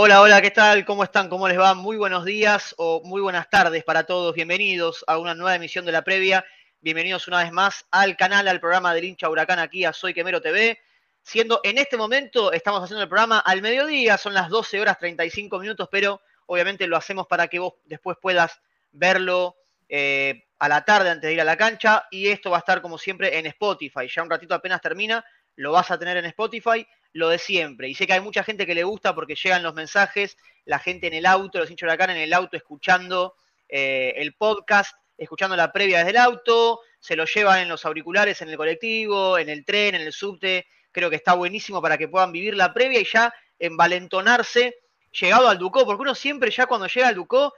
Hola, hola, ¿qué tal? ¿Cómo están? ¿Cómo les va? Muy buenos días o muy buenas tardes para todos. Bienvenidos a una nueva emisión de la previa. Bienvenidos una vez más al canal, al programa del hincha huracán aquí a Soy Quemero TV. Siendo en este momento, estamos haciendo el programa al mediodía, son las 12 horas 35 minutos, pero obviamente lo hacemos para que vos después puedas verlo eh, a la tarde antes de ir a la cancha. Y esto va a estar como siempre en Spotify. Ya un ratito apenas termina, lo vas a tener en Spotify lo de siempre. Y sé que hay mucha gente que le gusta porque llegan los mensajes, la gente en el auto, los hinchos de la cara en el auto escuchando eh, el podcast, escuchando la previa desde el auto, se lo llevan en los auriculares, en el colectivo, en el tren, en el subte. Creo que está buenísimo para que puedan vivir la previa y ya envalentonarse llegado al Ducó, porque uno siempre ya cuando llega al Ducó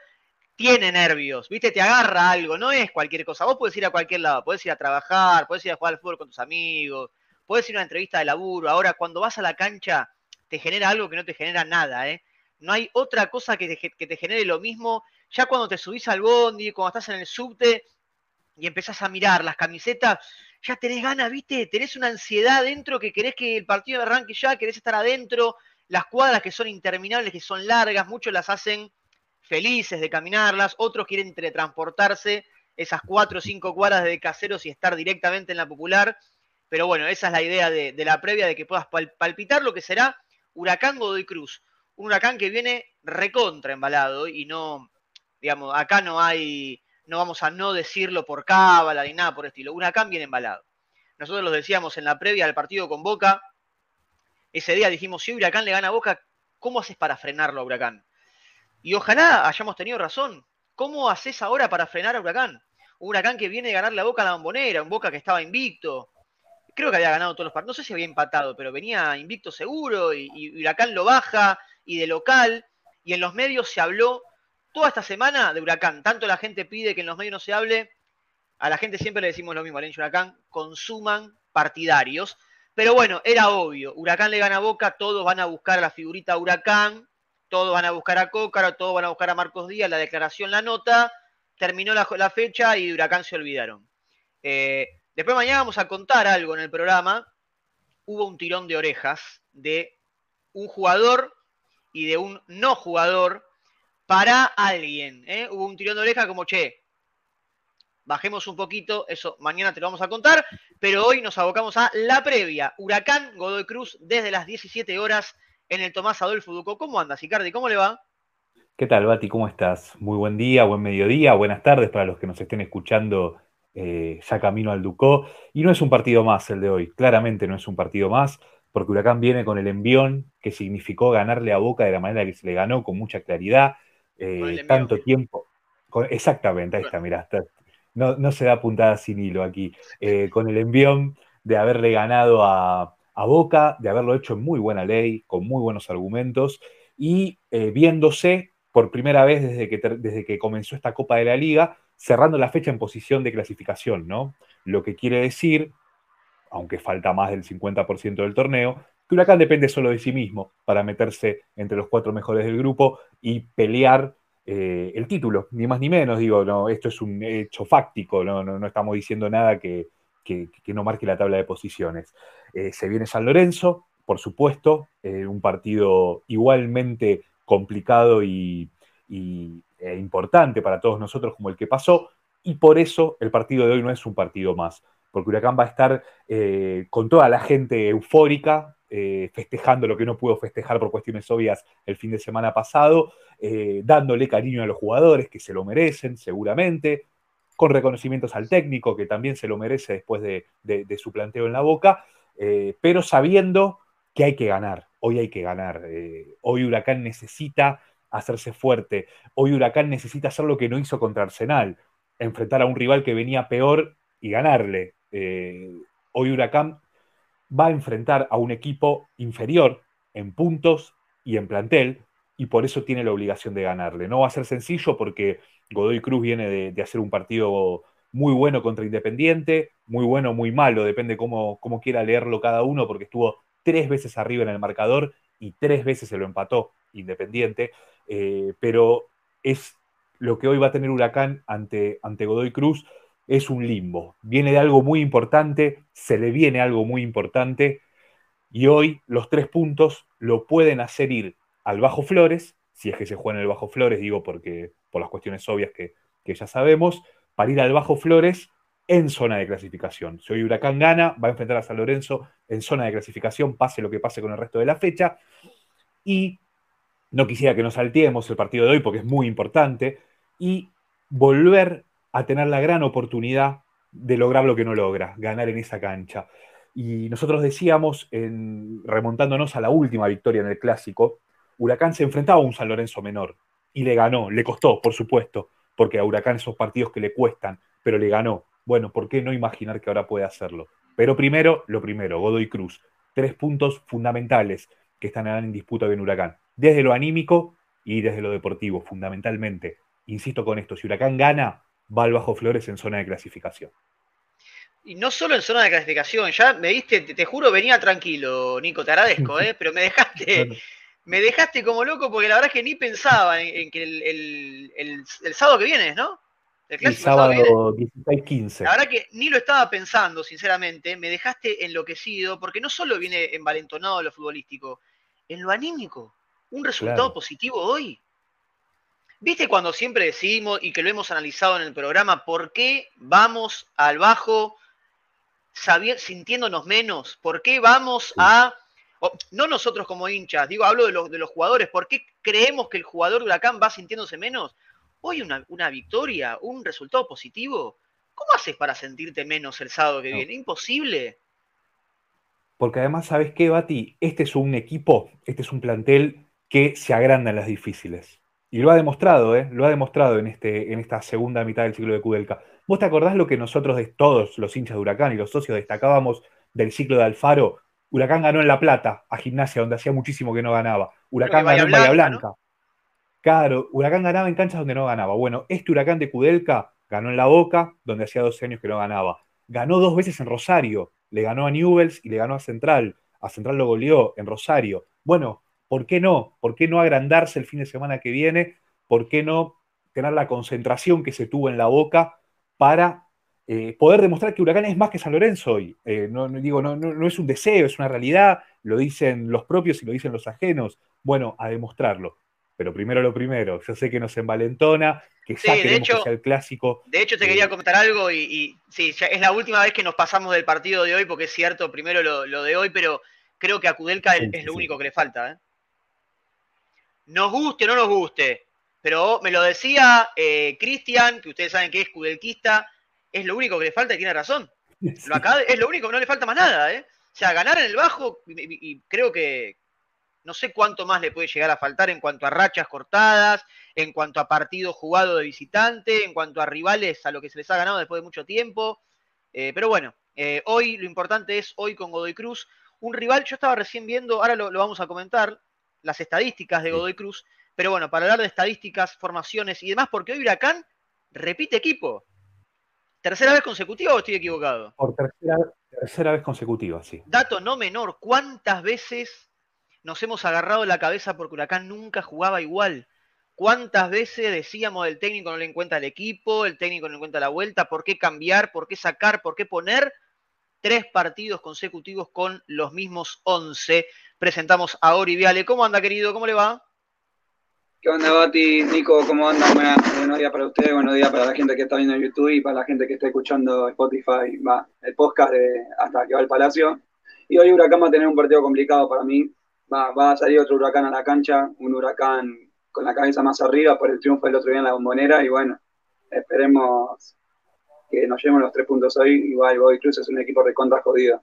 tiene nervios, ¿viste? Te agarra algo, no es cualquier cosa. Vos podés ir a cualquier lado, podés ir a trabajar, podés ir a jugar al fútbol con tus amigos, Puedes ir a una entrevista de laburo. Ahora, cuando vas a la cancha, te genera algo que no te genera nada, ¿eh? No hay otra cosa que te, genere lo mismo. Ya cuando te subís al bondi, cuando estás en el subte y empezás a mirar las camisetas, ya tenés ganas, ¿viste? Tenés una ansiedad dentro que querés que el partido arranque ya, querés estar adentro. Las cuadras que son interminables, que son largas, muchos las hacen felices de caminarlas, otros quieren teletransportarse esas cuatro o cinco cuadras de caseros y estar directamente en la popular. Pero bueno, esa es la idea de, la previa, de que puedas palpitar lo que será Huracán Godoy Cruz. Un huracán que viene recontra embalado y no, digamos, acá no hay, no vamos a no decirlo por cábala ni nada por estilo. Huracán viene embalado. Nosotros lo decíamos en la previa del partido con Boca. Ese día dijimos, si Huracán le gana a Boca, ¿cómo haces para frenarlo a Huracán? Y ojalá hayamos tenido razón. ¿Cómo haces ahora para frenar a Huracán? Un Huracán que viene a ganar la Boca a la bombonera, un Boca que estaba invicto, creo que había ganado todos los partidos, no sé si había empatado, pero venía invicto seguro y, Huracán lo baja y de local. Y en los medios se habló toda esta semana de Huracán. Tanto la gente pide que en los medios no se hable, a la gente siempre le decimos lo mismo, al Huracán, consuman partidarios. Pero bueno, era obvio, Huracán le gana a Boca, todos van a buscar a la figurita Huracán, todos van a buscar a Cócaro, todos van a buscar a Marcos Díaz, la declaración, la nota, terminó la, la fecha y de Huracán se olvidaron. Eh, Después mañana vamos a contar algo en el programa. Hubo un tirón de orejas de un jugador y de un no jugador para alguien. ¿eh? Hubo un tirón de orejas como, che, bajemos un poquito, eso mañana te lo vamos a contar, pero hoy nos abocamos a la previa. Huracán Godoy Cruz desde las 17 horas en el Tomás Adolfo Duco. ¿Cómo andas, Icardi? ¿Cómo le va? ¿Qué tal, Bati? ¿Cómo estás? Muy buen día, buen mediodía, buenas tardes para los que nos estén escuchando eh, ya camino al Ducó. Y no es un partido más el de hoy, claramente no es un partido más, porque Huracán viene con el envión que significó ganarle a Boca de la manera que se le ganó, con mucha claridad, eh, tanto tiempo. exactamente, ahí está, mirá, no, se da puntada sin hilo aquí. Eh, con el envión de haberle ganado a, Boca, de haberlo hecho en muy buena ley, con muy buenos argumentos, y viéndose por primera vez desde que, desde que comenzó esta Copa de la Liga, cerrando la fecha en posición de clasificación, ¿no? Lo que quiere decir, aunque falta más del 50% del torneo, que Huracán depende solo de sí mismo para meterse entre los cuatro mejores del grupo y pelear eh, el título, ni más ni menos, digo, no, esto es un hecho fáctico, no, no, estamos diciendo nada que, no marque la tabla de posiciones. Eh, se viene San Lorenzo, por supuesto, eh, un partido igualmente complicado y, e importante para todos nosotros como el que pasó, y por eso el partido de hoy no es un partido más, porque Huracán va a estar eh, con toda la gente eufórica, eh, festejando lo que no pudo festejar por cuestiones obvias el fin de semana pasado, eh, dándole cariño a los jugadores que se lo merecen seguramente, con reconocimientos al técnico que también se lo merece después de, de su planteo en la boca, pero sabiendo que hay que ganar, hoy hay que ganar, hoy Huracán necesita hacerse fuerte. Hoy Huracán necesita hacer lo que no hizo contra Arsenal, enfrentar a un rival que venía peor y ganarle. Eh, hoy Huracán va a enfrentar a un equipo inferior en puntos y en plantel, y por eso tiene la obligación de ganarle. No va a ser sencillo porque Godoy Cruz viene de, hacer un partido muy bueno contra Independiente, muy bueno, muy malo, depende cómo, cómo quiera leerlo cada uno, porque estuvo tres veces arriba en el marcador y tres veces se lo empató Independiente. Eh, pero es lo que hoy va a tener Huracán ante, ante Godoy Cruz, es un limbo. Viene de algo muy importante, se le viene algo muy importante, y hoy los tres puntos lo pueden hacer ir al Bajo Flores, si es que se juega en el Bajo Flores, digo porque por las cuestiones obvias que, que ya sabemos, para ir al Bajo Flores en zona de clasificación. Si hoy Huracán gana, va a enfrentar a San Lorenzo en zona de clasificación, pase lo que pase con el resto de la fecha. Y no quisiera que nos salteemos el partido de hoy porque es muy importante. Y volver a tener la gran oportunidad de lograr lo que no logra, ganar en esa cancha. Y nosotros decíamos, en, remontándonos a la última victoria en el clásico, Huracán se enfrentaba a un San Lorenzo menor y le ganó, le costó, por supuesto, porque a Huracán esos partidos que le cuestan, pero le ganó. Bueno, ¿por qué no imaginar que ahora puede hacerlo? Pero primero, lo primero, Godoy Cruz. Tres puntos fundamentales que están en disputa en Huracán. Desde lo anímico y desde lo deportivo, fundamentalmente. Insisto con esto, si Huracán gana, va al Bajo Flores en zona de clasificación. Y no solo en zona de clasificación, ya me diste, te, juro, venía tranquilo, Nico, te agradezco, ¿eh? pero me dejaste, me dejaste como loco porque la verdad es que ni pensaba en, que el, sábado que viene, ¿no? El, sábado 16-15. La verdad que ni lo estaba pensando, sinceramente, me dejaste enloquecido porque no solo viene envalentonado lo futbolístico, en lo anímico, un resultado positivo hoy. ¿Viste cuando siempre decimos y que lo hemos analizado en el programa, por qué vamos al bajo sintiéndonos menos? ¿Por qué vamos a... no nosotros como hinchas, digo, hablo de los, de los jugadores, ¿por qué creemos que el jugador de Huracán va sintiéndose menos? Hoy una, una victoria, un resultado positivo, ¿cómo haces para sentirte menos el sábado que viene? Imposible. Porque además, ¿sabes qué, Bati? Este es un equipo, este es un plantel que se agranda en las difíciles. Y lo ha demostrado, ¿eh? Lo ha demostrado en, este, en esta segunda mitad del ciclo de Kudelka. ¿Vos te acordás lo que nosotros, de todos los hinchas de Huracán y los socios, destacábamos del ciclo de Alfaro? Huracán ganó en La Plata, a Gimnasia, donde hacía muchísimo que no ganaba. Huracán ganó en Bahía Blanca. Claro, Huracán ganaba en canchas donde no ganaba. Bueno, este Huracán de Kudelka ganó en La Boca, donde hacía 12 años que no ganaba. Ganó dos veces en Rosario. Le ganó a Newells y le ganó a Central. A Central lo goleó en Rosario. Bueno, ¿Por qué no? ¿Por qué no agrandarse el fin de semana que viene? ¿Por qué no tener la concentración que se tuvo en la boca para eh, poder demostrar que Huracán es más que San Lorenzo hoy? Eh, no, digo, no, no, es un deseo, es una realidad, lo dicen los propios y lo dicen los ajenos. Bueno, a demostrarlo. Pero primero lo primero, yo sé que nos envalentona, que ya queremos hecho, que sea el clásico. De hecho, te quería comentar algo y, sí, es la última vez que nos pasamos del partido de hoy, porque es cierto, primero lo, de hoy, pero creo que a Kudelka es, lo único que le falta. ¿eh? Nos guste o no nos guste, pero me lo decía eh, Cristian, que ustedes saben que es cudelquista, es lo único que le falta y tiene razón. Es lo único, no le falta más nada, ¿eh? O sea, ganar en el bajo, y, creo que no sé cuánto más le puede llegar a faltar en cuanto a rachas cortadas, en cuanto a partidos jugados de visitante, en cuanto a rivales a lo que se les ha ganado después de mucho tiempo. Eh, pero bueno, eh, hoy lo importante es hoy con Godoy Cruz, un rival, yo estaba recién viendo, ahora lo vamos a comentar, las estadísticas de Godoy Cruz, pero bueno, para hablar de estadísticas, formaciones y demás, porque hoy Huracán repite equipo. ¿Tercera vez consecutiva o estoy equivocado? Por tercera, vez consecutiva, sí. Dato no menor, ¿cuántas veces nos hemos agarrado la cabeza porque Huracán nunca jugaba igual? ¿Cuántas veces decíamos el técnico no le encuentra el equipo, el técnico no le encuentra la vuelta, por qué cambiar, por qué sacar, por qué poner? Tres partidos consecutivos con los mismos once presentamos a Ori Viale. ¿Cómo anda, querido? ¿Cómo le va? ¿Qué onda, Bati? Nico, ¿cómo anda? buenos días para ustedes, buenos días para la gente que está viendo YouTube y para la gente que está escuchando Spotify, va, el podcast de Hasta que va el Palacio. Y hoy Huracán va a tener un partido complicado para mí. Va, va a salir otro Huracán a la cancha, un Huracán con la cabeza más arriba por el triunfo del otro día en la bombonera. Y bueno, esperemos que nos llevemos los tres puntos hoy. Igual Boy Cruz es un equipo de contra jodido,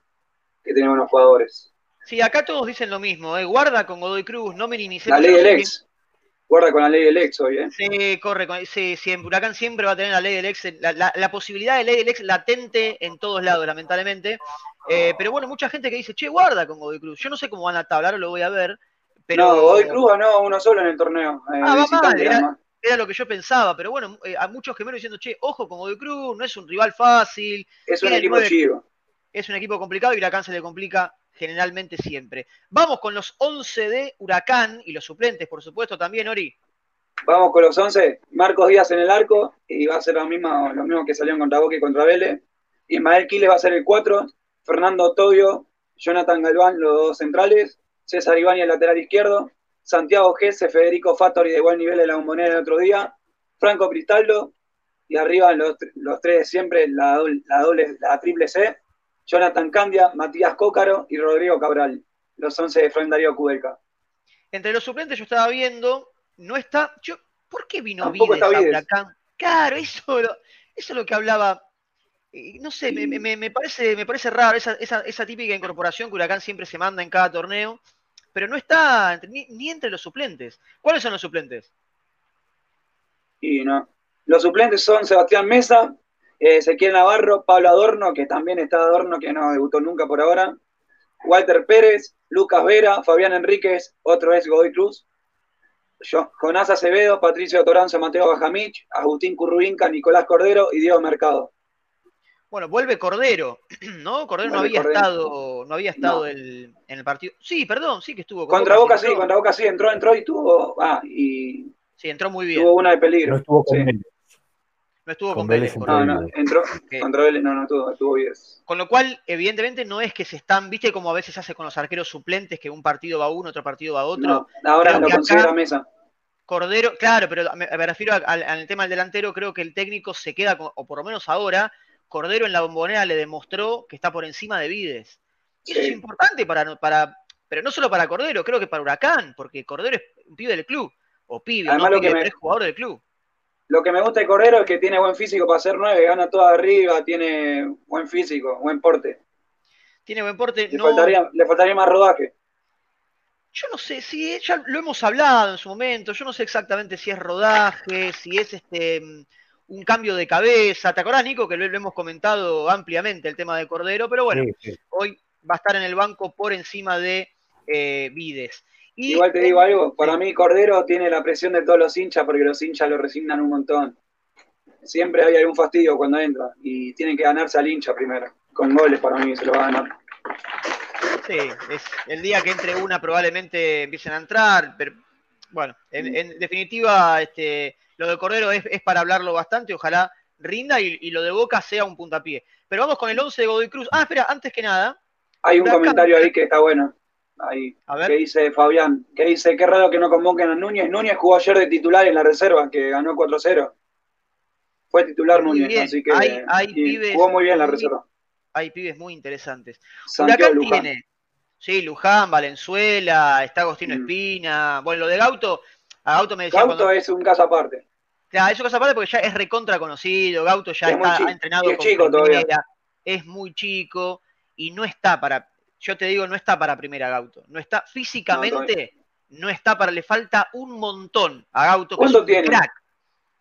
que tiene buenos jugadores. Sí, acá todos dicen lo mismo, ¿eh? guarda con Godoy Cruz, no minimice. La ley del ex. Guarda con la ley del ex hoy, ¿eh? Sí, corre, sí, siempre. Huracán siempre va a tener la ley del ex, la, posibilidad de ley del ex latente en todos lados, lamentablemente. Eh, pero bueno, mucha gente que dice, che, guarda con Godoy Cruz. Yo no sé cómo van a tablar, lo voy a ver. Pero... No, Godoy Cruz no, uno solo en el torneo. Eh, ah, va mal, era, lo que yo pensaba, pero bueno, eh, a muchos gemelos diciendo, che, ojo con Godoy Cruz, no es un rival fácil. Es un equipo chivo. Es un equipo complicado y Huracán se le complica generalmente siempre. Vamos con los 11 de Huracán y los suplentes, por supuesto, también, Ori. Vamos con los 11. Marcos Díaz en el arco y va a ser lo mismo, lo mismo que salieron contra Boca y contra Vélez. Ismael Quiles va a ser el 4. Fernando Tobio, Jonathan Galván, los dos centrales. César Iván el lateral izquierdo. Santiago Gese, Federico Fattori de buen nivel de la bombonera el otro día, Franco Cristaldo, y arriba los, los tres de siempre, la, la, doble, la triple C, Jonathan Candia, Matías Cócaro y Rodrigo Cabral, los 11 de Fran Darío Kudelka. Entre los suplentes yo estaba viendo, no está, yo, ¿por qué vino Vides a Huracán? Claro, eso, eso es lo que hablaba no sé, me, parece, me parece raro esa, típica incorporación que Huracán siempre se manda en cada torneo, pero no está ni, entre los suplentes. ¿Cuáles son los suplentes? Y no. Los suplentes son Sebastián Mesa, eh, Ezequiel Navarro, Pablo Adorno, que también está Adorno, que no debutó nunca por ahora, Walter Pérez, Lucas Vera, Fabián Enríquez, otro es Godoy Cruz, Jonás Acevedo, Patricio Toranzo, Mateo Bajamich, Agustín Curruinca, Nicolás Cordero y Diego Mercado. Bueno, vuelve Cordero, ¿no? Cordero no había estado, no había estado en el partido. Sí, perdón, sí que estuvo. contra Boca, sí, contra Boca sí, entró, entró y tuvo. Ah, y. Sí, entró muy bien. Tuvo una de peligro. No estuvo con él. No estuvo con, Vélez. no, no, entró contra Vélez, no, no tuvo, estuvo bien. Con lo cual, evidentemente, no es que se están, viste como a veces hace con los arqueros suplentes, que un partido va uno, otro partido va otro. No, ahora lo considera mesa. Cordero, claro, pero me, refiero al, tema del delantero, creo que el técnico se queda, o por lo menos ahora, Cordero en la bombonera le demostró que está por encima de Vides. Y eso es importante para, para, pero no solo para Cordero, creo que para Huracán, porque Cordero es un pibe del club, o pibe, Además, no, es jugador del club. Lo que me gusta de Cordero es que tiene buen físico para ser nueve, gana toda arriba, tiene buen físico, buen porte. Tiene buen porte. Le, faltaría, le faltaría más rodaje. Yo no sé, si ya lo hemos hablado en su momento, yo no sé exactamente si es rodaje, si es este un cambio de cabeza. ¿Te acordás, Nico, que lo, hemos comentado ampliamente el tema de Cordero? Pero bueno, hoy va a estar en el banco por encima de eh, Vides. Igual te digo algo, para mí Cordero tiene la presión de todos los hinchas porque los hinchas lo resignan un montón. Siempre hay algún fastidio cuando entra y tienen que ganarse al hincha primero. Con goles para mí se lo va a ganar. Sí, es el día que entre una probablemente empiecen a entrar, pero bueno, en definitiva, este, lo de Cordero es, para hablarlo bastante, ojalá rinda y, lo de Boca sea un puntapié. Pero vamos con el 11 de Godoy Cruz. Ah, espera, antes que nada. Hay un comentario ahí que está bueno. Ahí, que dice Fabián, que dice, qué raro que no convoquen a Núñez. Núñez jugó ayer de titular en la reserva, que ganó 4-0. Fue titular Núñez, así que jugó muy bien la reserva. Hay pibes muy interesantes. Huracán tiene, sí, Luján, Valenzuela, está Agostino mm. Espina. Bueno, lo de Gauto, Gauto me decía. Gauto es un caso aparte. Claro, es un caso aparte porque ya es recontra conocido. Gauto ya está, entrenado es chico todavía. Es muy chico y no está para. Yo te digo, no está para primera Gauto. No está físicamente, no, está para. Le falta un montón a Gauto. ¿Cuánto tiene?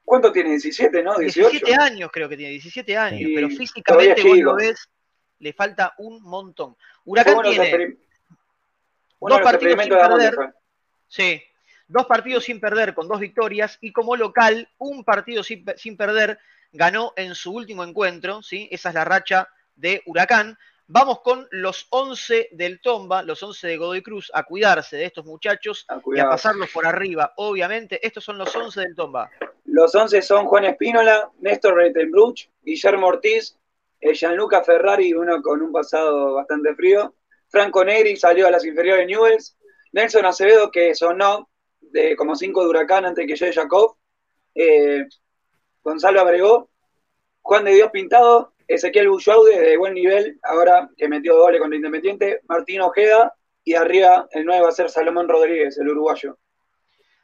¿Cuánto tiene? 17, ¿no? 18. 17 años creo que tiene, 17 años. pero físicamente vos lo ves, le falta un montón. Huracán tiene dos partidos sin perder. Sí, dos partidos sin perder con dos victorias y como local un partido sin, perder ganó en su último encuentro, ¿sí? Esa es la racha de Huracán. Vamos con los 11 del Tomba, los 11 de Godoy Cruz, a cuidarse de estos muchachos y a pasarlos por arriba. Obviamente, estos son los 11 del Tomba. Los 11 son Juan Espínola, Néstor Reitenbruch, Guillermo Ortiz, eh, Gianluca Ferrari, uno con un pasado bastante frío, Franco Negri salió a las inferiores de Newells, Nelson Acevedo, que sonó de como cinco de Huracán antes que llegue Jacob, eh, Gonzalo Abregó, Juan de Dios Pintado, Ezequiel Bullaude de buen nivel, ahora que metió doble contra Independiente, Martín Ojeda y arriba el 9 va a ser Salomón Rodríguez, el uruguayo.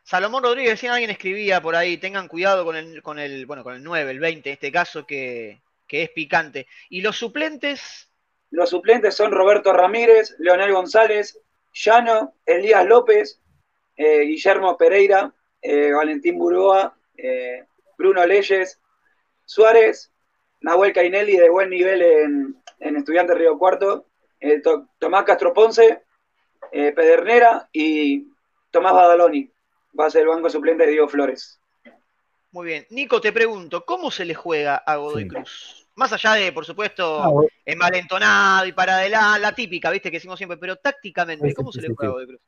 Salomón Rodríguez, si alguien escribía por ahí, tengan cuidado con el, con el, bueno, con el 9, el 20 en este caso, que, que es picante. ¿Y los suplentes? Los suplentes son Roberto Ramírez, Leonel González, Llano, Elías López, eh, Guillermo Pereira, eh, Valentín Burgoa, eh, Bruno Leyes, Suárez, Nahuel Cainelli de buen nivel en, en Estudiantes Río Cuarto, Tomás Castro Ponce, Pedernera y Tomás Badaloni. Va a ser el banco suplente de Diego Flores. Muy bien. Nico, te pregunto, ¿cómo se le juega a Godoy Cruz? Más allá de, por supuesto, ah, envalentonado y para adelante, la típica, viste, que decimos siempre, pero tácticamente, ¿cómo se le juega a Godoy Cruz?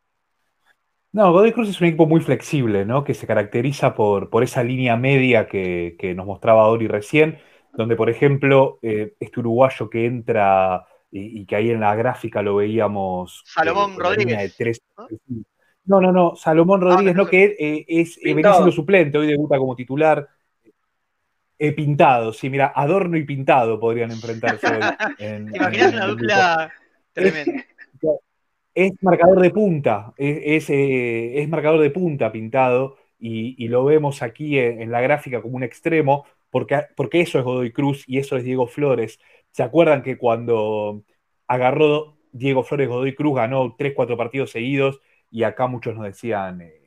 No, Godoy Cruz es un equipo muy flexible, ¿no? Que se caracteriza por, por esa línea media que, nos mostraba Dori recién, donde, por ejemplo, eh, este uruguayo que entra y, que ahí en la gráfica lo veíamos. Salomón eh, Rodríguez. De tres, No, no, no, Salomón ah, Rodríguez, no, que eh, es venía siendo suplente, hoy debuta como titular. He pintado, sí, mira, Adorno y Pintado podrían enfrentarse hoy. ¿Te imaginas una dupla tremenda? Es, marcador de punta, es, es, marcador de punta Pintado, y, lo vemos aquí en, la gráfica como un extremo, porque, porque eso es Godoy Cruz y eso es Diego Flores. ¿Se acuerdan que cuando agarró Diego Flores Godoy Cruz, ganó 3-4 partidos seguidos? Y acá muchos nos decían, eh,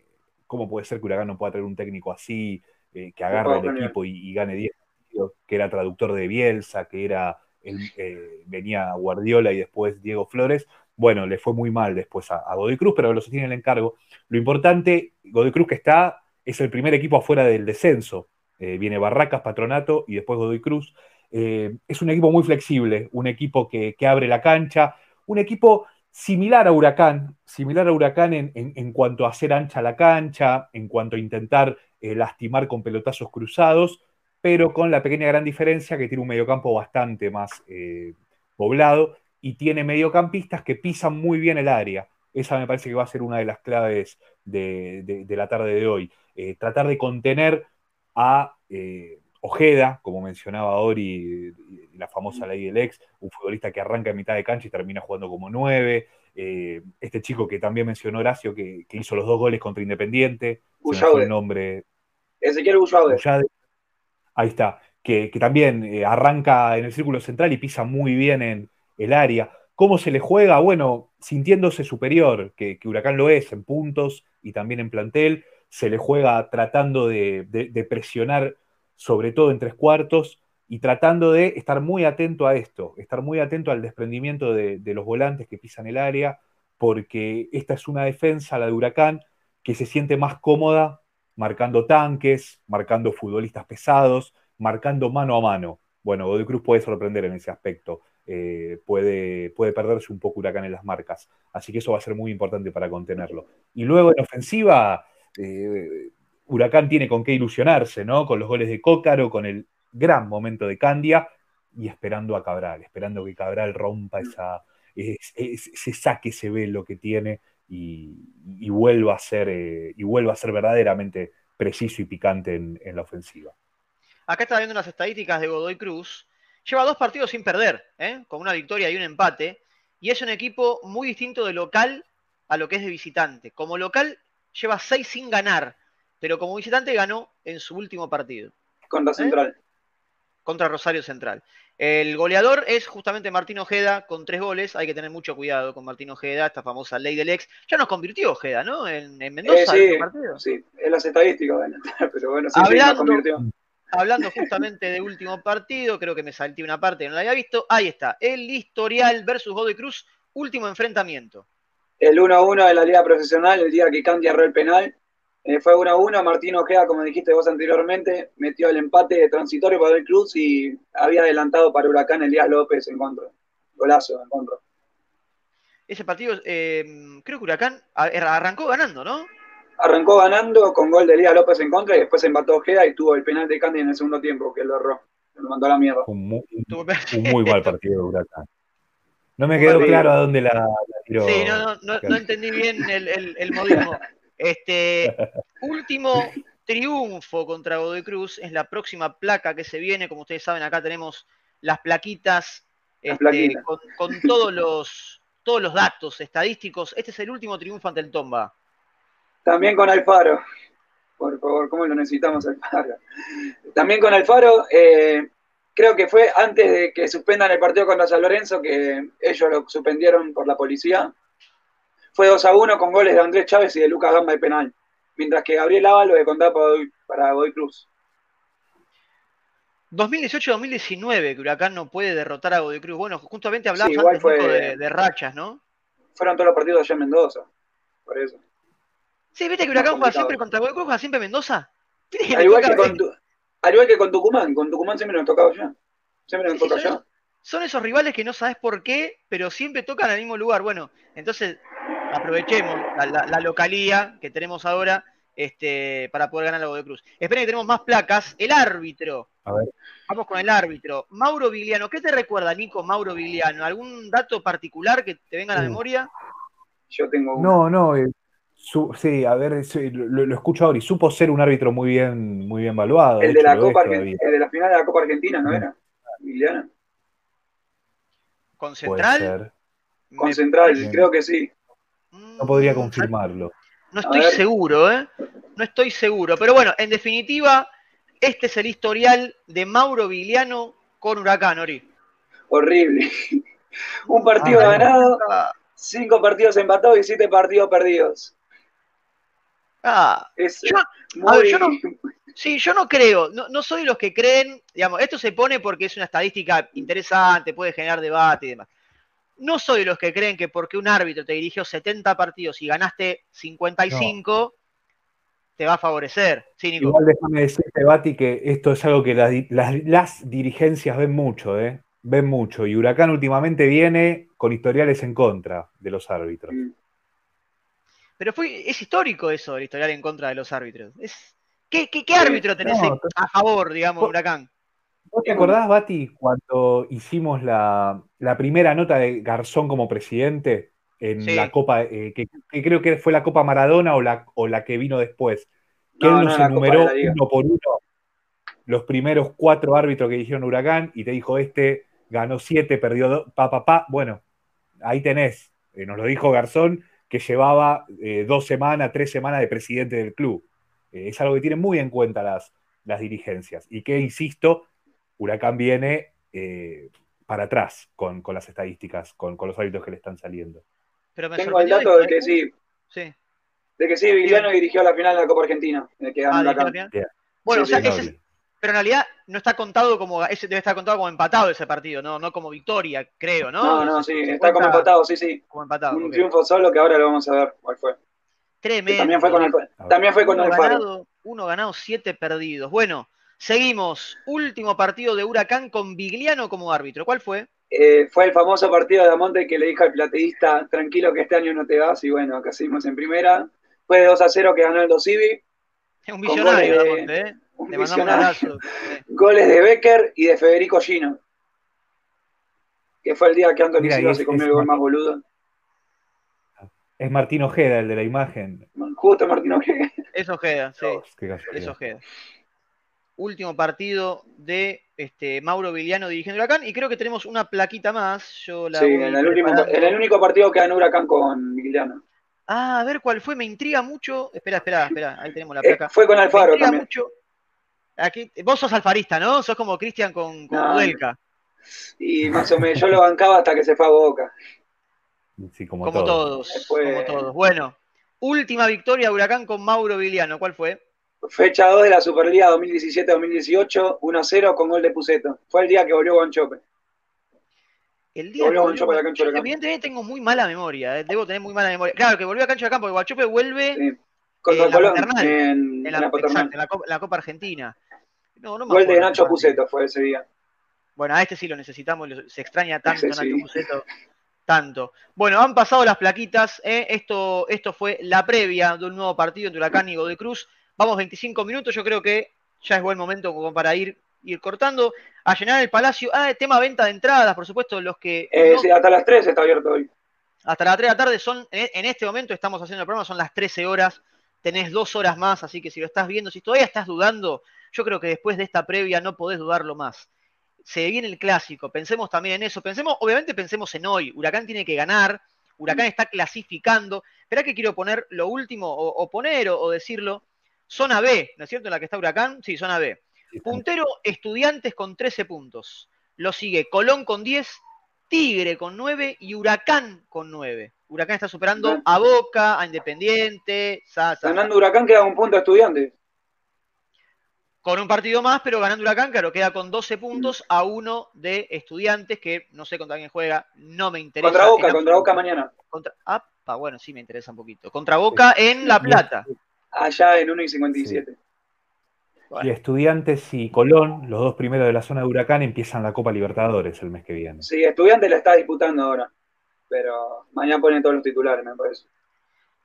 ¿cómo puede ser que Huracán no pueda tener un técnico así, eh, que agarre el equipo y, gane 10 partidos, que era traductor de Bielsa, que era eh, venía Guardiola y después Diego Flores? Bueno, le fue muy mal después a, Godoy Cruz, pero lo sostiene el encargo. Lo importante, Godoy Cruz que está, es el primer equipo afuera del descenso. viene Barracas, Patronato y después Godoy Cruz. es un equipo muy flexible, un equipo que, abre la cancha, un equipo similar a Huracán, similar a Huracán en, cuanto a hacer ancha la cancha, en cuanto a intentar eh, lastimar con pelotazos cruzados, pero con la pequeña gran diferencia que tiene un mediocampo bastante más eh, poblado y tiene mediocampistas que pisan muy bien el área. Esa me parece que va a ser una de las claves de, la tarde de hoy. Eh, tratar de contener a Ojeda, como mencionaba Ori, la famosa ley del ex, un futbolista que arranca en mitad de cancha y termina jugando como nueve. Eh, este chico que también mencionó Horacio, que, hizo los dos goles contra Independiente. el nombre. Ezequiel Ahí está. Que, también eh, arranca en el círculo central y pisa muy bien en el área. ¿Cómo se le juega? Bueno, sintiéndose superior, que, Huracán lo es en puntos y también en plantel. Se le juega tratando de presionar sobre todo en tres cuartos, y tratando de estar muy atento a esto, estar muy atento al desprendimiento de, los volantes que pisan el área, porque esta es una defensa, la de Huracán, que se siente más cómoda marcando tanques, marcando futbolistas pesados, marcando mano a mano. Bueno, Godoy Cruz puede sorprender en ese aspecto. Eh, puede, puede perderse un poco Huracán en las marcas. Así que eso va a ser muy importante para contenerlo. Y luego en ofensiva, eh, Huracán tiene con qué ilusionarse, ¿no? Con los goles de Cócaro, con el gran momento de Candia y esperando a Cabral, esperando que Cabral rompa esa, ese saque, ese velo que tiene y, vuelva a ser, eh, y vuelva a ser verdaderamente preciso y picante en, la ofensiva. Acá está viendo unas estadísticas de Godoy Cruz. Lleva dos partidos sin perder, ¿eh? con una victoria y un empate. Y es un equipo muy distinto de local a lo que es de visitante. Como local lleva seis sin ganar pero como visitante ganó en su último partido. Contra ¿Eh? Central. Contra Rosario Central. El goleador es justamente Martín Ojeda con tres goles. Hay que tener mucho cuidado con Martín Ojeda, esta famosa ley del ex. Ya nos convirtió Ojeda, ¿no? En, Mendoza. Eh, sí, partido. sí, en las estadísticas, pero bueno, sí, hablando, convirtió. Hablando justamente de último partido, creo que me salté una parte que no la había visto. Ahí está, el historial versus Godoy Cruz, último enfrentamiento. El 1-1 de la Liga Profesional, el día que Candy erró el penal, eh, fue 1 a 1, Martín Ojeda, como dijiste vos anteriormente, metió el empate transitorio para el Cruz y había adelantado para Huracán Elías López en contra. Golazo en contra. Ese partido, eh, creo que Huracán arrancó ganando, ¿no? Arrancó ganando con gol de Elías López en contra y después empató Ojeda y tuvo el penal de Candy en el segundo tiempo, que lo erró. Lo mandó a la mierda. Un muy, un mal partido de Huracán. No me quedó claro a dónde la, tiró. Sí, no, no, no, entendí bien el, el modismo. Este último triunfo contra Godoy Cruz es la próxima placa que se viene. Como ustedes saben, acá tenemos las plaquitas este, con, todos, los, todos los datos estadísticos. Este es el último triunfo ante el Tomba. También con Alfaro. Por favor, ¿cómo lo necesitamos Alfaro? También con Alfaro, eh, creo que fue antes de que suspendan el partido contra San Lorenzo, que ellos lo suspendieron por la policía fue 2 a 1 con goles de Andrés Chávez y de Lucas Gamba de penal. Mientras que Gabriel Ávalo de contar para Godoy Cruz. 2018-2019 que Huracán no puede derrotar a Godoy Cruz. Bueno, justamente hablamos antes de, rachas, ¿no? Fueron todos los partidos allá en Mendoza, por eso. Sí, viste que Huracán juega siempre contra Godoy Cruz, juega siempre Mendoza. Al igual, que con al igual que con Tucumán, con Tucumán siempre nos tocaba allá. Siempre nos toca allá. Son esos rivales que no sabes por qué, pero siempre tocan al mismo lugar. Bueno, entonces aprovechemos la, localía que tenemos ahora este, para poder ganar la de Cruz. Esperen que tenemos más placas. El árbitro. Vamos con el árbitro. Mauro Vigliano. ¿Qué te recuerda, Nico, Mauro Vigliano? ¿Algún dato particular que te venga a la memoria? Yo tengo No, no. Eh, sí, a ver, lo, escucho ahora y supo ser un árbitro muy bien, muy bien evaluado. El de, la Copa el de la final de la Copa Argentina, ¿no era? Emiliano. ¿Con Central? Con Central, creo que sí. No podría mm, confirmarlo. No estoy seguro, ¿eh? No estoy seguro. Pero bueno, en definitiva, este es el historial de Mauro Viliano con Huracán, Ori. Horrible. Un partido ah, ganado, cinco partidos empatados y siete partidos perdidos. Ah, es yo, no, sí, yo no creo, no, no soy los que creen, digamos, esto se pone porque es una estadística interesante, puede generar debate y demás. No soy los que creen que porque un árbitro te dirigió 70 partidos y ganaste 55, te va a favorecer. Igual déjame decirte, Bati, que esto es algo que las, dirigencias ven mucho, ¿eh? Ven mucho. Y Huracán últimamente viene con historiales en contra de los árbitros. Pero fue, es histórico eso, el historial en contra de los árbitros. Es, ¿qué, árbitro tenés a favor, digamos, de Huracán? ¿Vos te acordás, Bati, cuando hicimos la, primera nota de Garzón como presidente en la Copa, eh, que, creo que fue la Copa Maradona o la, o la que vino después? Que él nos enumeró uno por uno los primeros cuatro árbitros que dijeron Huracán y te dijo este ganó siete, perdió dos, pa, pa, pa. Bueno, ahí tenés, eh, nos lo dijo Garzón, que llevaba eh, dos semanas, tres semanas de presidente del club. es algo que tiene muy en cuenta las, las dirigencias y que, insisto, Huracán viene eh, para atrás con, las estadísticas, con, los hábitos que le están saliendo. Tengo el dato de que sí. sí. De que sí, Villano dirigió la final de la Copa Argentina. Que ah, Bueno, o sea, ese, pero en realidad no está contado como, ese debe estar contado como empatado ese partido, no, no como victoria, creo, ¿no? No, no, sí, está como empatado, sí, sí. Como empatado. Un triunfo solo que ahora lo vamos a ver cuál fue. Tremendo. También fue con el, también fue con uno el ganado, Uno ganado, siete perdidos. Bueno, Seguimos. Último partido de Huracán con Vigliano como árbitro. ¿Cuál fue? Eh, fue el famoso partido de Amonte que le dijo al plateísta, tranquilo que este año no te vas. Y bueno, acá seguimos en primera. Fue de 2 a 0 que ganó el 2 Civi. Es un visionario, de, ¿eh? Un visionario. Goles de Becker y de Federico Gino. Que fue el día que Antonio Silva se comió el gol más boludo. Es Martín Ojeda el de la imagen. Justo Martín Ojeda. Es Ojeda, sí. es Ojeda último partido de este, Mauro Viliano dirigiendo Huracán. Y creo que tenemos una plaquita más. Yo la sí, en el, único partido que ganó Huracán con Viliano. Ah, a ver cuál fue, me intriga mucho. Espera, espera, espera, ahí tenemos la eh, placa. fue con Alfaro también. Mucho... Aquí, vos sos alfarista, ¿no? Sos como Cristian con, con Y más o menos, yo lo bancaba hasta que se fue a Boca. Sí, como, como todos. Como todos. Bueno, última victoria de Huracán con Mauro Viliano, ¿cuál fue? Fecha 2 de la Superliga 2017-2018, 1-0 con gol de Puceto. Fue el día que volvió Guanchope. El día volvió que volvió Guanchope Evidentemente tengo muy mala memoria, eh, debo tener muy mala memoria. Claro, que volvió a Cancha de Campo, porque Guanchope vuelve sí. Contra eh, Colón, en, en, la, la, Copa Argentina. No, no me gol de Nacho Puceto fue ese día. Bueno, a este sí lo necesitamos, se extraña tanto Nacho Puceto. Tanto. Bueno, han pasado las plaquitas. Eh. Esto, esto fue la previa de un nuevo partido entre Huracán y Godoy Cruz. Vamos 25 minutos, yo creo que ya es buen momento como para ir, ir cortando. A llenar el palacio. Ah, tema venta de entradas, por supuesto, los que. Eh, sí, hasta las 3 está abierto hoy. Hasta las 3 de la tarde son, en este momento estamos haciendo el programa, son las 13 horas. Tenés dos horas más, así que si lo estás viendo, si todavía estás dudando, yo creo que después de esta previa no podés dudarlo más. Se viene el clásico, pensemos también en eso. Pensemos, obviamente pensemos en hoy. Huracán tiene que ganar, Huracán está clasificando. Espera que quiero poner lo último, o, poner o decirlo. Zona B, ¿no es cierto? En la que está Huracán. Sí, zona B. Puntero, Estudiantes con 13 puntos. Lo sigue Colón con 10, Tigre con 9 y Huracán con 9. Huracán está superando a Boca, a Independiente. ganando Huracán queda un punto a Estudiantes. Con un partido más, pero ganando Huracán, claro, queda con 12 puntos a uno de Estudiantes, que no sé contra quién juega, no me interesa. Contra Boca, contra Boca mañana. Contra, ah, bueno, sí me interesa un poquito. Contra Boca en La Plata allá en 1 y 57. Y Estudiantes y Colón, los dos primeros de la zona de Huracán, empiezan la Copa Libertadores el mes que viene. Sí, Estudiantes la está disputando ahora. Pero mañana ponen todos los titulares, me parece.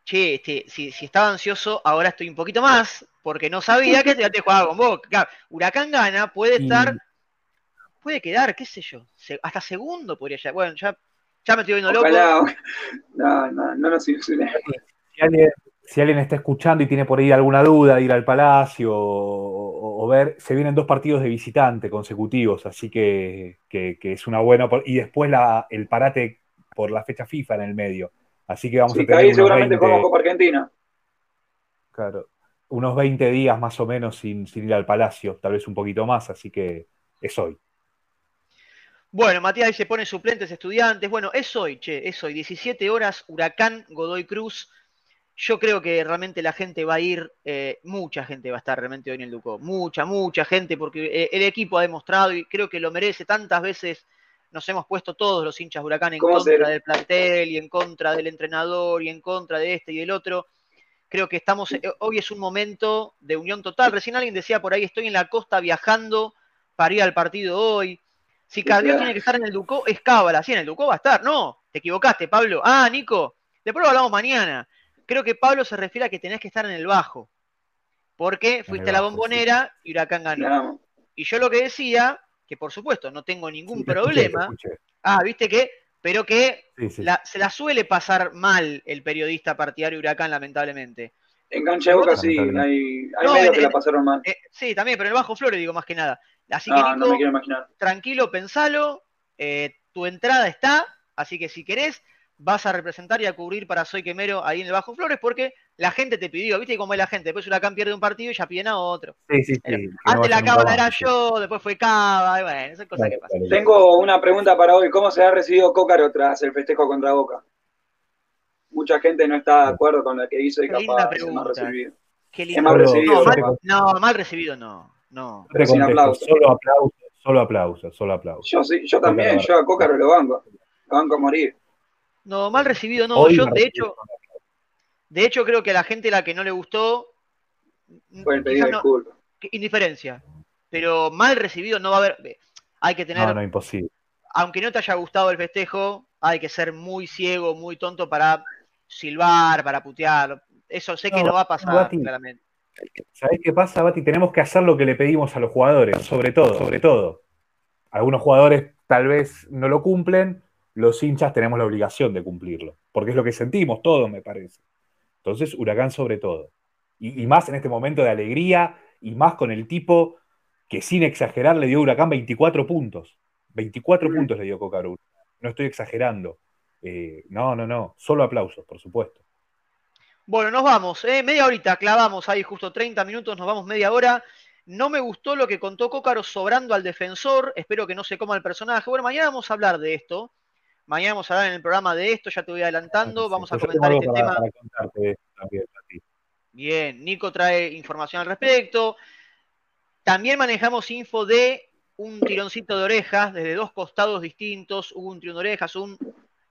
Che, este, si, estaba ansioso, ahora estoy un poquito más, porque no sabía que Estudiantes jugaba con Boca. Huracán gana, puede estar, puede quedar, qué sé yo, hasta segundo podría ya. Bueno, ya, ya me estoy viendo loco. No, no, no nos Si alguien, si alguien está escuchando y tiene por ahí alguna duda de ir al Palacio o, ver, se vienen dos partidos de visitante consecutivos, así que, es una buena. Y después la, el parate por la fecha FIFA en el medio. Así que vamos a tener. Ahí seguramente como Copa Argentina. Claro, unos 20 días más o menos sin, sin ir al Palacio, tal vez un poquito más, así que es hoy. Bueno, Matías ahí se pone suplentes, estudiantes. Bueno, es hoy, che, es hoy. 17 horas, Huracán, Godoy Cruz. Yo creo que realmente la gente va a ir, eh, mucha gente va a estar realmente hoy en el Ducó. Mucha, mucha gente, porque eh, el equipo ha demostrado y creo que lo merece. Tantas veces nos hemos puesto todos los hinchas Huracán en contra del plantel y en contra del entrenador y en contra de este y del otro. Creo que estamos, eh, hoy es un momento de unión total. Recién alguien decía por ahí, estoy en la costa viajando para ir al partido hoy. Si Cardió tiene que estar en el Ducó, es cábala. Sí, en el Ducó va a estar. No, te equivocaste, Pablo. Ah, Nico, después lo hablamos mañana. Creo que Pablo se refiere a que tenés que estar en el bajo. Porque fuiste a la bombonera y Huracán ganó. Y yo lo que decía, que por supuesto no tengo ningún problema. Ah, viste que, pero que se la suele pasar mal el periodista partidario Huracán, lamentablemente. En cancha de boca sí, hay, hay medios que la pasaron mal. Eh, sí, también, pero en el bajo Flores digo más que nada. Así que, Nico, me quiero imaginar. tranquilo, pensalo. Eh, tu entrada está, así que si querés, vas a representar y a cubrir para Soy Quemero ahí en el Bajo Flores, porque la gente te pidió, ¿viste cómo es la gente? Después Huracán pierde un partido y ya piden a otro. Sí, sí, sí. antes la Cava era yo, después fue Cava, y bueno, esas cosas que pasan. Tengo una pregunta para hoy. ¿Cómo se ha recibido Cócaro tras el festejo contra Boca? Mucha gente no está de acuerdo con lo que hizo y Qué capaz es más recibido. Qué lindo. Es más recibido. No, mal recibido no. No. Sin aplausos. Solo aplausos, solo aplausos, solo aplausos. Yo sí, yo también, yo a Cócaro lo banco. Lo banco a morir. No, mal recibido no. yo, de hecho, de hecho, creo que a la gente a la que no le gustó. Pueden pedir disculpas. indiferencia. Pero mal recibido no va a haber. Hay que tener. No, no, imposible. Aunque no te haya gustado el festejo, hay que ser muy ciego, muy tonto para silbar, para putear. Eso sé que no, va a pasar, claramente. ¿Sabés qué pasa, Bati? Tenemos que hacer lo que le pedimos a los jugadores, sobre todo, sobre todo. Algunos jugadores tal vez no lo cumplen, los hinchas tenemos la obligación de cumplirlo, porque es lo que sentimos todos, me parece. Entonces, Huracán sobre todo. Y, más en este momento de alegría, y más con el tipo que sin exagerar le dio Huracán 24 puntos. 24 puntos le dio Cocarú. No estoy exagerando. Eh, no, no, no. Solo aplausos, por supuesto. Bueno, nos vamos. ¿eh? Media horita, clavamos ahí justo 30 minutos, nos vamos media hora. No me gustó lo que contó Cócaro sobrando al defensor. Espero que no se coma el personaje. Bueno, mañana vamos a hablar de esto. Mañana vamos a hablar en el programa de esto, ya te voy adelantando. Vamos a comentar este tema. Bien, Nico trae información al respecto. También manejamos info de un tironcito de orejas desde dos costados distintos. Hubo un tirón de orejas, un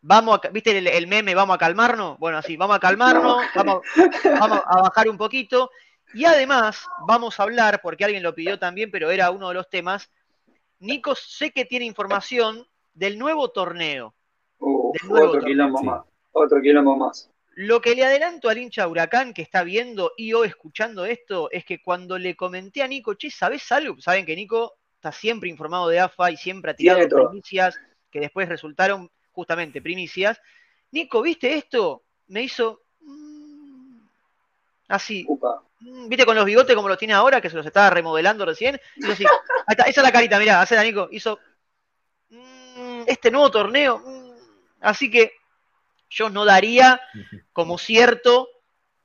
vamos a, ¿viste el, meme? Vamos a calmarnos. Bueno, así, vamos a calmarnos, vamos, vamos a bajar un poquito. Y además, vamos a hablar, porque alguien lo pidió también, pero era uno de los temas. Nico sé que tiene información del nuevo torneo. Otro, quilombo más, otro más. Lo que le adelanto al hincha Huracán que está viendo y o escuchando esto es que cuando le comenté a Nico, che, ¿sabes algo? Saben que Nico está siempre informado de AFA y siempre ha tirado noticias que después resultaron justamente primicias. Nico, ¿viste esto? Me hizo mm, así. Mm, ¿Viste con los bigotes como los tiene ahora, que se los estaba remodelando recién? así. esa es la carita, mirá, la Nico. Hizo mm, este nuevo torneo. Así que yo no daría como cierto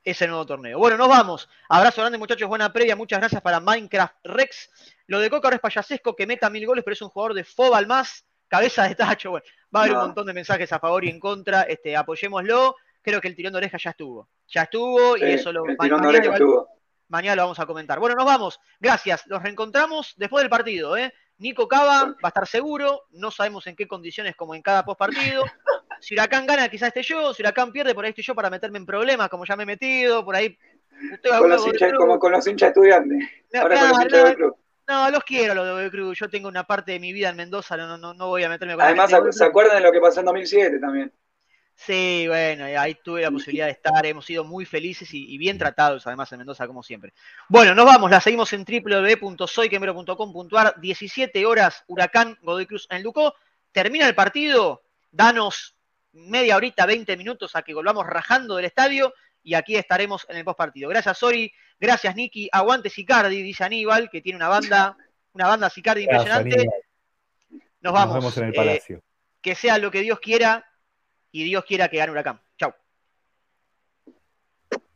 ese nuevo torneo. Bueno, nos vamos. Abrazo grande, muchachos. Buena previa. Muchas gracias para Minecraft Rex. Lo de Coca ahora es payasesco que meta mil goles, pero es un jugador de fobal más. Cabeza de tacho. Bueno, Va a haber un montón de mensajes a favor y en contra. Este, apoyémoslo. Creo que el tirón de oreja ya estuvo. Ya estuvo y eso lo mañana, lo vamos a comentar. Bueno, nos vamos. Gracias. Los reencontramos después del partido. ¿eh? Nico Cava va a estar seguro. No sabemos en qué condiciones como en cada post partido. Si Huracán gana, quizás esté yo. Si Huracán pierde, por ahí estoy yo para meterme en problemas, como ya me he metido. Por ahí. con los hinchas, como con los hinchas estudiantes. Ahora con los hinchas del club. No, los quiero los de Cruz. Yo tengo una parte de mi vida en Mendoza, no, no, no voy a meterme con Además, ¿se acuerdan de lo que pasó en 2007 también? Sí, bueno, ahí tuve la posibilidad de estar, hemos sido muy felices y, bien tratados además en Mendoza como siempre. Bueno, nos vamos, la seguimos en www.soyquemero.com.ar, 17 horas, Huracán Godoy Cruz en Lucó, termina el partido, danos media horita, 20 minutos a que volvamos rajando del estadio y aquí estaremos en el post partido. Gracias, Sori. Gracias, Nicky. Aguante Sicardi, dice Aníbal, que tiene una banda, una banda Sicardi impresionante. Nos vamos. Nos vemos en el Palacio. que sea lo que Dios quiera y Dios quiera que gane Huracán.